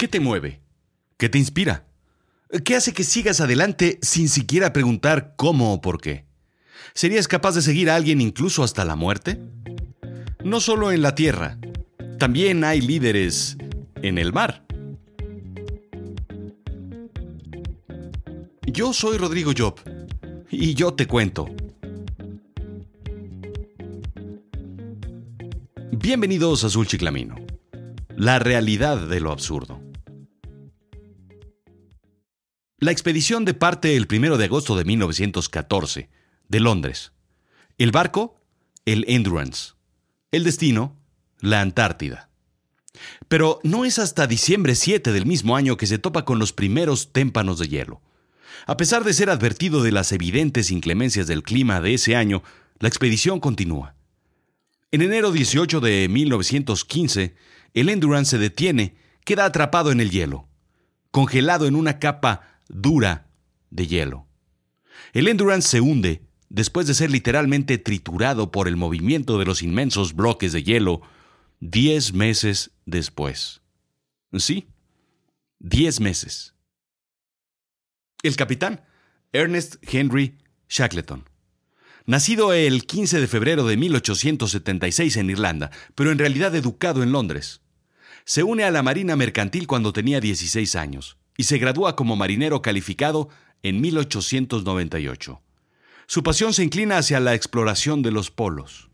¿Qué te mueve? ¿Qué te inspira? ¿Qué hace que sigas adelante sin siquiera preguntar cómo o por qué? ¿Serías capaz de seguir a alguien incluso hasta la muerte? No solo en la tierra, también hay líderes en el mar. Yo soy Rodrigo Job y yo te cuento. Bienvenidos a Azul Chiclamino, la realidad de lo absurdo. La expedición de parte el 1 de agosto de 1914, de Londres. El barco, el Endurance. El destino, la Antártida. Pero no es hasta diciembre 7 del mismo año que se topa con los primeros témpanos de hielo. A pesar de ser advertido de las evidentes inclemencias del clima de ese año, la expedición continúa. En enero 18 de 1915, el Endurance se detiene, queda atrapado en el hielo, congelado en una capa dura de hielo. El Endurance se hunde después de ser literalmente triturado por el movimiento de los inmensos bloques de hielo diez meses después. Sí, diez meses. El capitán, Ernest Henry Shackleton. Nacido el 15 de febrero de 1876 en Irlanda, pero en realidad educado en Londres. Se une a la Marina Mercantil cuando tenía 16 años y se gradúa como marinero calificado en 1898. Su pasión se inclina hacia la exploración de los polos.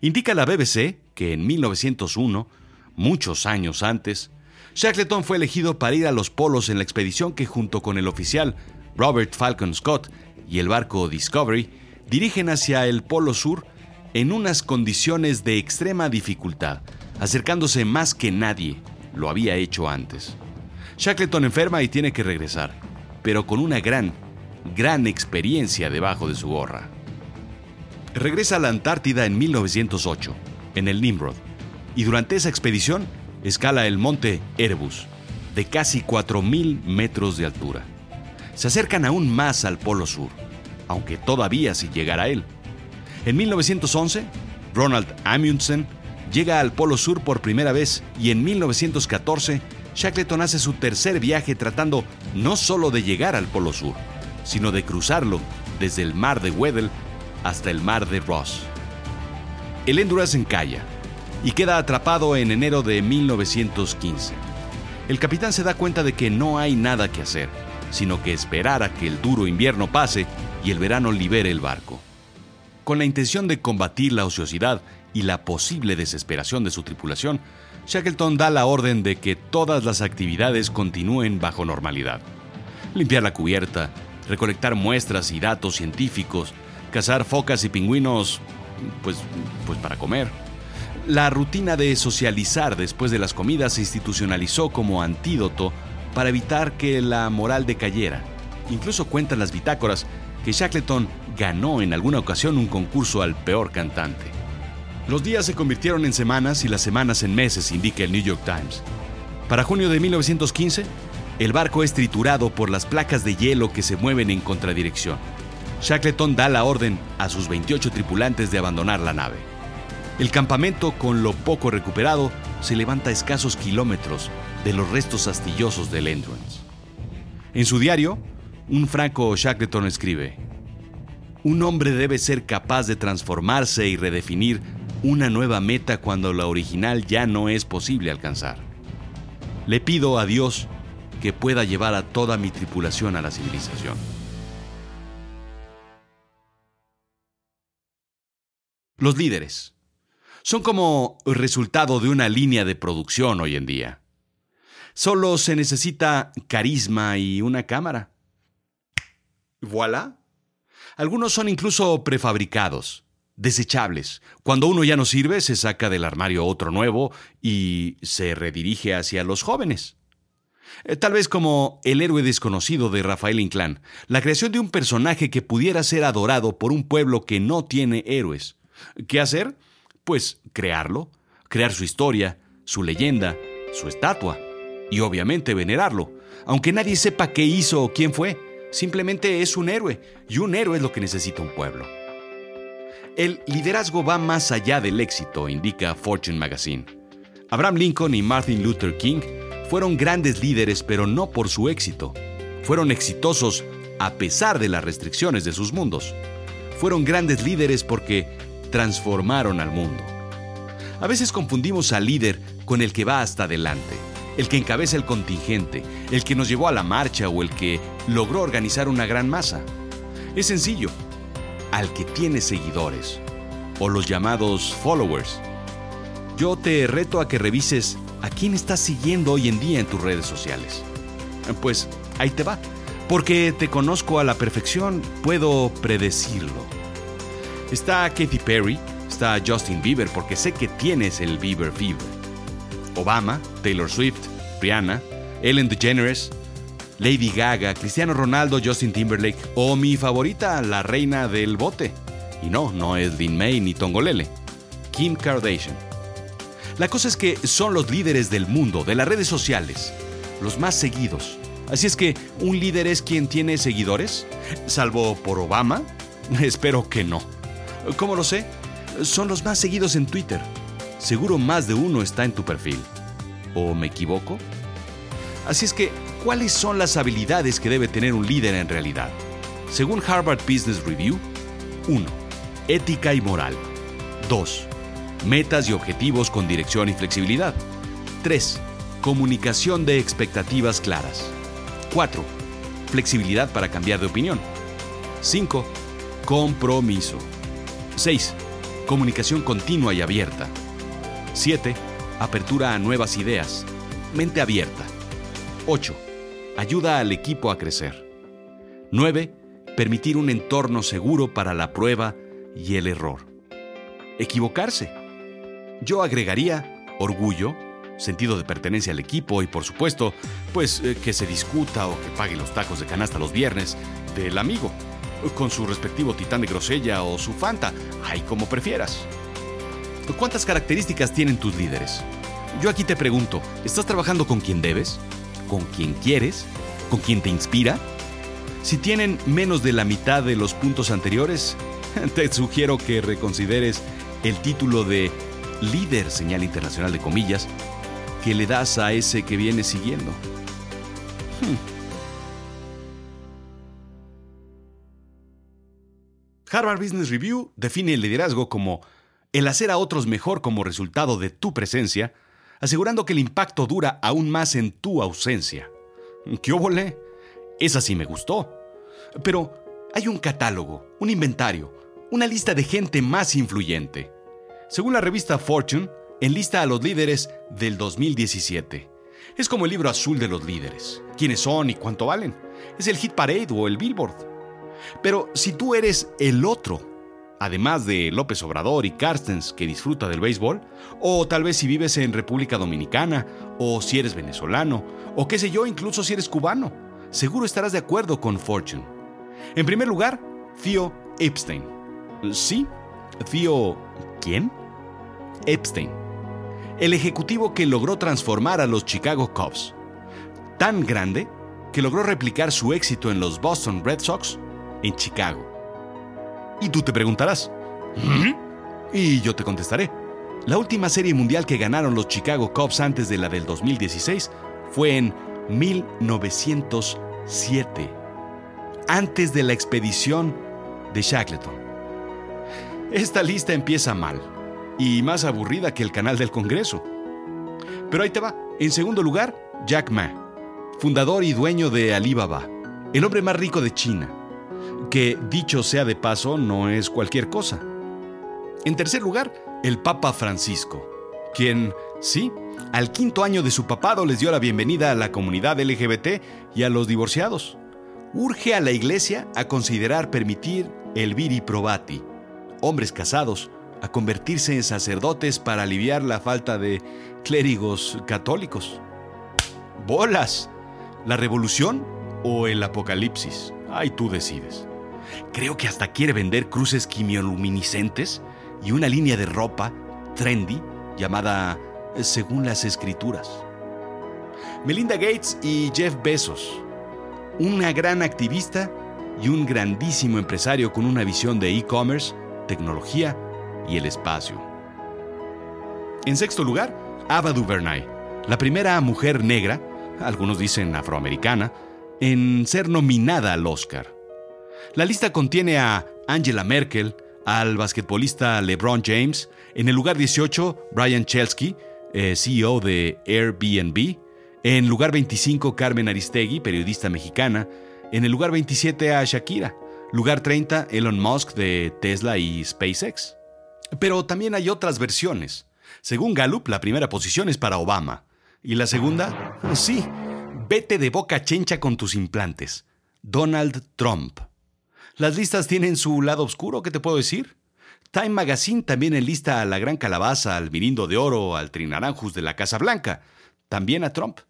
Indica la BBC que en 1901, muchos años antes, Shackleton fue elegido para ir a los polos en la expedición que junto con el oficial Robert Falcon Scott y el barco Discovery dirigen hacia el Polo Sur en unas condiciones de extrema dificultad, acercándose más que nadie lo había hecho antes. Shackleton enferma y tiene que regresar, pero con una gran, gran experiencia debajo de su gorra. Regresa a la Antártida en 1908, en el Nimrod, y durante esa expedición escala el monte Erebus, de casi 4.000 metros de altura. Se acercan aún más al Polo Sur, aunque todavía sin llegar a él. En 1911, Ronald Amundsen llega al Polo Sur por primera vez y en 1914 Shackleton hace su tercer viaje tratando no solo de llegar al Polo Sur, sino de cruzarlo desde el mar de Weddell hasta el mar de Ross. El Endurance encalla y queda atrapado en enero de 1915. El capitán se da cuenta de que no hay nada que hacer, sino que esperar a que el duro invierno pase y el verano libere el barco. Con la intención de combatir la ociosidad y la posible desesperación de su tripulación, Shackleton da la orden de que todas las actividades continúen bajo normalidad. Limpiar la cubierta, recolectar muestras y datos científicos, cazar focas y pingüinos, pues, pues para comer. La rutina de socializar después de las comidas se institucionalizó como antídoto para evitar que la moral decayera. Incluso cuentan las bitácoras que Shackleton ganó en alguna ocasión un concurso al peor cantante. Los días se convirtieron en semanas y las semanas en meses, indica el New York Times. Para junio de 1915, el barco es triturado por las placas de hielo que se mueven en contradirección. Shackleton da la orden a sus 28 tripulantes de abandonar la nave. El campamento, con lo poco recuperado, se levanta a escasos kilómetros de los restos astillosos del Endurance. En su diario, un franco Shackleton escribe, Un hombre debe ser capaz de transformarse y redefinir una nueva meta cuando la original ya no es posible alcanzar. Le pido a Dios que pueda llevar a toda mi tripulación a la civilización. Los líderes son como resultado de una línea de producción hoy en día. Solo se necesita carisma y una cámara. Voilà. Algunos son incluso prefabricados desechables. Cuando uno ya no sirve, se saca del armario otro nuevo y se redirige hacia los jóvenes. Eh, tal vez como El héroe desconocido de Rafael Inclán, la creación de un personaje que pudiera ser adorado por un pueblo que no tiene héroes. ¿Qué hacer? Pues crearlo, crear su historia, su leyenda, su estatua y obviamente venerarlo, aunque nadie sepa qué hizo o quién fue. Simplemente es un héroe y un héroe es lo que necesita un pueblo. El liderazgo va más allá del éxito, indica Fortune Magazine. Abraham Lincoln y Martin Luther King fueron grandes líderes, pero no por su éxito. Fueron exitosos a pesar de las restricciones de sus mundos. Fueron grandes líderes porque transformaron al mundo. A veces confundimos al líder con el que va hasta adelante, el que encabeza el contingente, el que nos llevó a la marcha o el que logró organizar una gran masa. Es sencillo, al que tiene seguidores, o los llamados followers. Yo te reto a que revises a quién estás siguiendo hoy en día en tus redes sociales. Pues ahí te va. Porque te conozco a la perfección, puedo predecirlo. Está Katy Perry, está Justin Bieber, porque sé que tienes el Bieber Fever. Obama, Taylor Swift, Rihanna, Ellen DeGeneres, Lady Gaga, Cristiano Ronaldo, Justin Timberlake o mi favorita, la reina del bote. Y no, no es Lin May ni Tongolele. Kim Kardashian. La cosa es que son los líderes del mundo, de las redes sociales, los más seguidos. Así es que, ¿un líder es quien tiene seguidores? ¿Salvo por Obama? Espero que no. ¿Cómo lo sé? Son los más seguidos en Twitter. Seguro más de uno está en tu perfil. ¿O me equivoco? Así es que, ¿cuáles son las habilidades que debe tener un líder en realidad? Según Harvard Business Review, 1. Ética y moral. 2. Metas y objetivos con dirección y flexibilidad. 3. Comunicación de expectativas claras. 4. Flexibilidad para cambiar de opinión. 5. Compromiso. 6. Comunicación continua y abierta. 7. Apertura a nuevas ideas. Mente abierta. 8. Ayuda al equipo a crecer. 9. Permitir un entorno seguro para la prueba y el error. Equivocarse. Yo agregaría orgullo, sentido de pertenencia al equipo y por supuesto, pues eh, que se discuta o que pague los tacos de canasta los viernes del amigo, con su respectivo titán de grosella o su fanta, ahí como prefieras. ¿Cuántas características tienen tus líderes? Yo aquí te pregunto, ¿estás trabajando con quien debes? ¿Con quien quieres? ¿Con quien te inspira? Si tienen menos de la mitad de los puntos anteriores, te sugiero que reconsideres el título de líder, señal internacional de comillas, que le das a ese que viene siguiendo. Hmm. Harvard Business Review define el liderazgo como el hacer a otros mejor como resultado de tu presencia, asegurando que el impacto dura aún más en tu ausencia. ¿Qué óvole? Esa sí me gustó. Pero hay un catálogo, un inventario, una lista de gente más influyente. Según la revista Fortune, enlista a los líderes del 2017. Es como el libro azul de los líderes. ¿Quiénes son y cuánto valen? Es el Hit Parade o el Billboard. Pero si tú eres el otro, además de López Obrador y Carstens que disfruta del béisbol, o tal vez si vives en República Dominicana, o si eres venezolano, o qué sé yo, incluso si eres cubano, seguro estarás de acuerdo con Fortune. En primer lugar, Theo Epstein. ¿Sí? ¿Theo quién? Epstein el ejecutivo que logró transformar a los Chicago Cubs. Tan grande que logró replicar su éxito en los Boston Red Sox en Chicago. Y tú te preguntarás, ¿Mm? y yo te contestaré. La última serie mundial que ganaron los Chicago Cubs antes de la del 2016 fue en 1907, antes de la expedición de Shackleton. Esta lista empieza mal y más aburrida que el canal del Congreso. Pero ahí te va. En segundo lugar, Jack Ma, fundador y dueño de Alibaba, el hombre más rico de China, que dicho sea de paso no es cualquier cosa. En tercer lugar, el Papa Francisco, quien, sí, al quinto año de su papado les dio la bienvenida a la comunidad LGBT y a los divorciados. Urge a la Iglesia a considerar permitir el viri probati, hombres casados, a convertirse en sacerdotes para aliviar la falta de clérigos católicos. ¡Bolas! ¿La revolución o el apocalipsis? Ay, tú decides. Creo que hasta quiere vender cruces quimioluminiscentes y una línea de ropa trendy llamada Según las Escrituras. Melinda Gates y Jeff Bezos, una gran activista y un grandísimo empresario con una visión de e-commerce, tecnología y el espacio. En sexto lugar, Ava DuVernay, la primera mujer negra, algunos dicen afroamericana, en ser nominada al Oscar. La lista contiene a Angela Merkel, al basquetbolista LeBron James, en el lugar 18 Brian Chelsky, eh, CEO de Airbnb, en lugar 25 Carmen Aristegui, periodista mexicana, en el lugar 27 a Shakira, lugar 30 Elon Musk de Tesla y SpaceX. Pero también hay otras versiones. Según Gallup, la primera posición es para Obama. ¿Y la segunda? Sí, vete de boca chencha con tus implantes. Donald Trump. Las listas tienen su lado oscuro, ¿qué te puedo decir? Time Magazine también enlista a la Gran Calabaza, al Mirindo de Oro, al Trinaranjus de la Casa Blanca, también a Trump.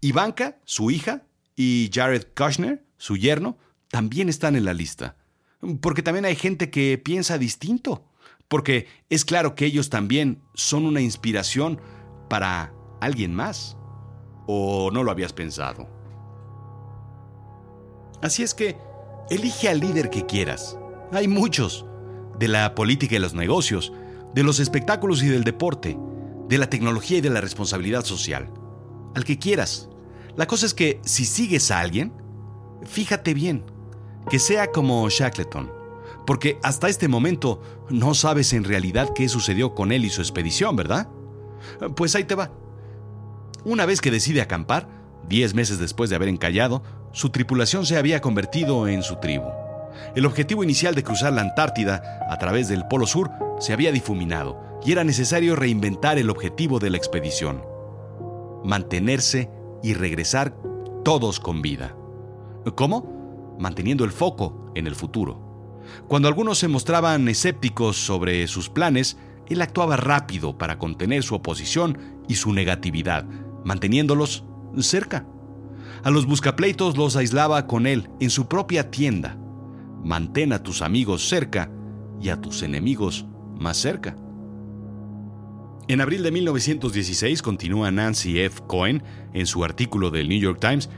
Ivanka, su hija, y Jared Kushner, su yerno, también están en la lista. Porque también hay gente que piensa distinto. Porque es claro que ellos también son una inspiración para alguien más. ¿O no lo habías pensado? Así es que Elige al líder que quieras. Hay muchos. De la política y los negocios, de los espectáculos y del deporte, de la tecnología y de la responsabilidad social. Al que quieras. La cosa es que si sigues a alguien, fíjate bien, que sea como Shackleton, porque hasta este momento no sabes en realidad qué sucedió con él y su expedición, ¿verdad? Pues ahí te va. Una vez que decide acampar, diez meses después de haber encallado, su tripulación se había convertido en su tribu. El objetivo inicial de cruzar la Antártida a través del Polo Sur se había difuminado y era necesario reinventar el objetivo de la expedición. Mantenerse y regresar todos con vida. ¿Cómo? Manteniendo el foco en el futuro. Cuando algunos se mostraban escépticos sobre sus planes, él actuaba rápido para contener su oposición y su negatividad, manteniéndolos cerca. A los buscapleitos los aislaba con él en su propia tienda. Mantén a tus amigos cerca y a tus enemigos más cerca. En abril de 1916, continúa Nancy F. Cohen en su artículo del New York Times,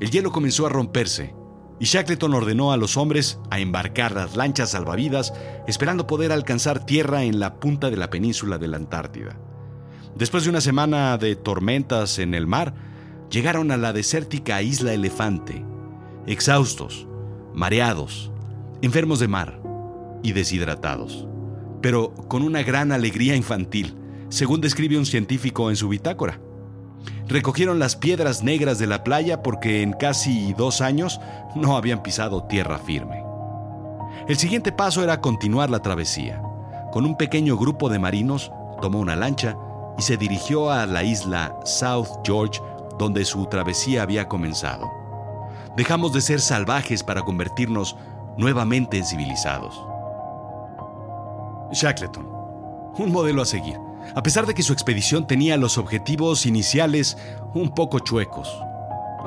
el hielo comenzó a romperse y Shackleton ordenó a los hombres a embarcar las lanchas salvavidas esperando poder alcanzar tierra en la punta de la península de la Antártida. Después de una semana de tormentas en el mar, llegaron a la desértica isla Elefante, exhaustos, mareados, enfermos de mar y deshidratados, pero con una gran alegría infantil, según describe un científico en su bitácora. Recogieron las piedras negras de la playa porque en casi dos años no habían pisado tierra firme. El siguiente paso era continuar la travesía. Con un pequeño grupo de marinos, tomó una lancha y se dirigió a la isla South George donde su travesía había comenzado. Dejamos de ser salvajes para convertirnos nuevamente en civilizados. Shackleton, un modelo a seguir, a pesar de que su expedición tenía los objetivos iniciales un poco chuecos.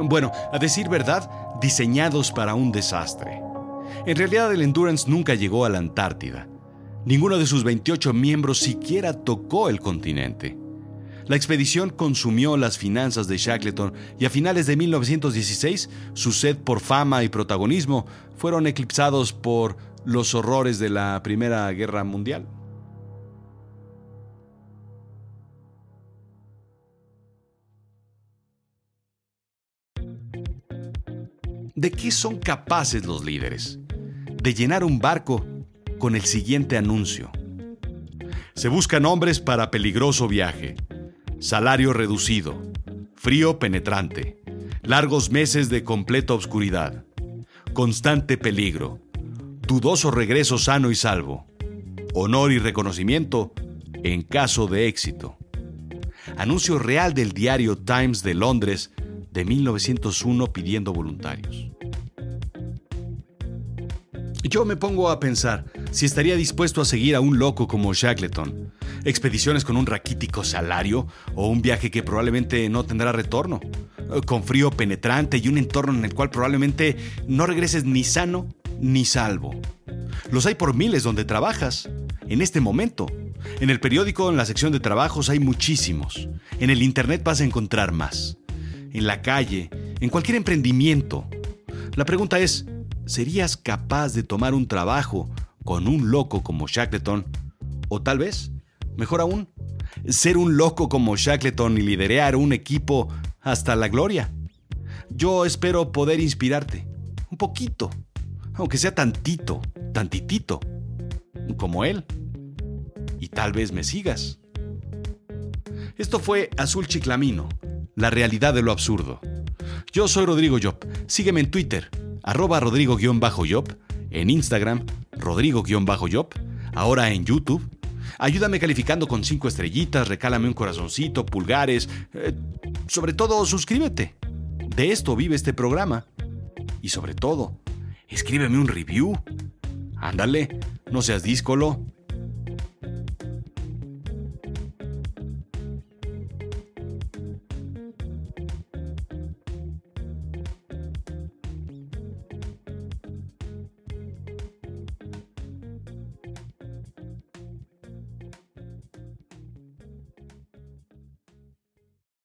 Bueno, a decir verdad, diseñados para un desastre. En realidad el Endurance nunca llegó a la Antártida. Ninguno de sus 28 miembros siquiera tocó el continente. La expedición consumió las finanzas de Shackleton y a finales de 1916 su sed por fama y protagonismo fueron eclipsados por los horrores de la Primera Guerra Mundial. ¿De qué son capaces los líderes? De llenar un barco con el siguiente anuncio. Se buscan hombres para peligroso viaje. Salario reducido. Frío penetrante. Largos meses de completa oscuridad. Constante peligro. Dudoso regreso sano y salvo. Honor y reconocimiento en caso de éxito. Anuncio real del diario Times de Londres de 1901 pidiendo voluntarios. Yo me pongo a pensar si estaría dispuesto a seguir a un loco como Shackleton, expediciones con un raquítico salario o un viaje que probablemente no tendrá retorno, con frío penetrante y un entorno en el cual probablemente no regreses ni sano ni salvo. Los hay por miles donde trabajas, en este momento. En el periódico, en la sección de trabajos, hay muchísimos. En el Internet vas a encontrar más. En la calle, en cualquier emprendimiento. La pregunta es, ¿serías capaz de tomar un trabajo con un loco como Shackleton? O tal vez Mejor aún, ser un loco como Shackleton y liderar un equipo hasta la gloria. Yo espero poder inspirarte, un poquito, aunque sea tantito, tantitito, como él. Y tal vez me sigas. Esto fue Azul Chiclamino, la realidad de lo absurdo. Yo soy Rodrigo Job. Sígueme en Twitter, arroba rodrigo-job, en Instagram, rodrigo-job, ahora en YouTube. Ayúdame calificando con cinco estrellitas, recálame un corazoncito, pulgares. Eh, sobre todo, suscríbete. De esto vive este programa. Y sobre todo, escríbeme un review. Ándale, no seas díscolo